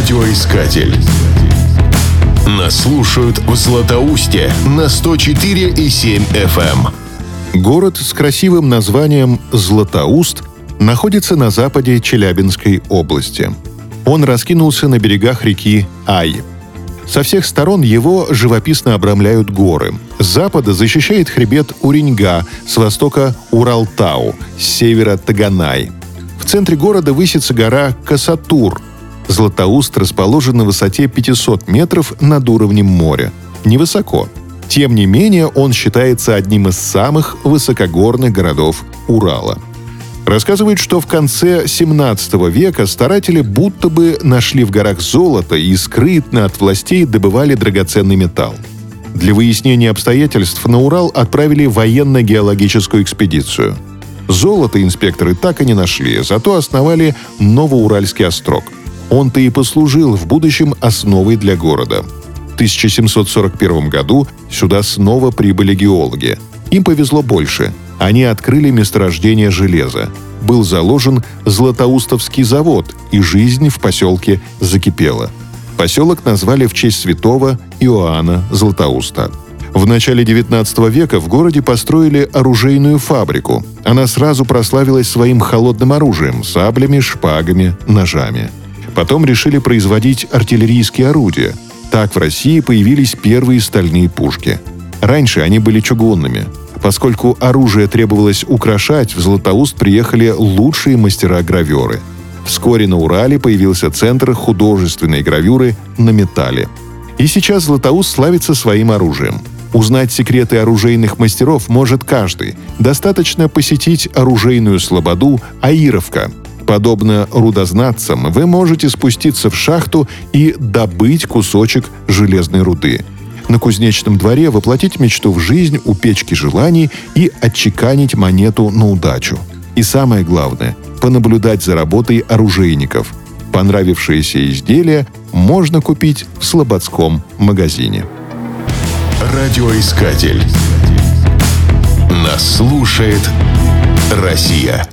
Радиоискатель. Нас слушают в Златоусте на 104,7 FM. Эм. Город с красивым названием Златоуст находится на западе Челябинской области. Он раскинулся на берегах реки Ай. Со всех сторон его живописно обрамляют горы. С запада защищает хребет Уреньга, с востока Уралтау, с севера Таганай. В центре города высится гора Касатур. Златоуст расположен на высоте 500 метров над уровнем моря. Невысоко. Тем не менее, он считается одним из самых высокогорных городов Урала – Рассказывают, что в конце 17 века старатели будто бы нашли в горах золото и скрытно от властей добывали драгоценный металл. Для выяснения обстоятельств на Урал отправили военно-геологическую экспедицию. Золото инспекторы так и не нашли, зато основали Новоуральский острог. Он-то и послужил в будущем основой для города. В 1741 году сюда снова прибыли геологи. Им повезло больше – они открыли месторождение железа. Был заложен Златоустовский завод, и жизнь в поселке закипела. Поселок назвали в честь святого Иоанна Златоуста. В начале XIX века в городе построили оружейную фабрику. Она сразу прославилась своим холодным оружием – саблями, шпагами, ножами. Потом решили производить артиллерийские орудия. Так в России появились первые стальные пушки. Раньше они были чугунными. Поскольку оружие требовалось украшать, в Златоуст приехали лучшие мастера-граверы. Вскоре на Урале появился центр художественной гравюры на металле. И сейчас Златоуст славится своим оружием. Узнать секреты оружейных мастеров может каждый. Достаточно посетить оружейную слободу «Аировка». Подобно рудознатцам, вы можете спуститься в шахту и добыть кусочек железной руды – на кузнечном дворе воплотить мечту в жизнь у печки желаний и отчеканить монету на удачу. И самое главное – понаблюдать за работой оружейников. Понравившиеся изделия можно купить в слободском магазине. Радиоискатель. Нас слушает Россия.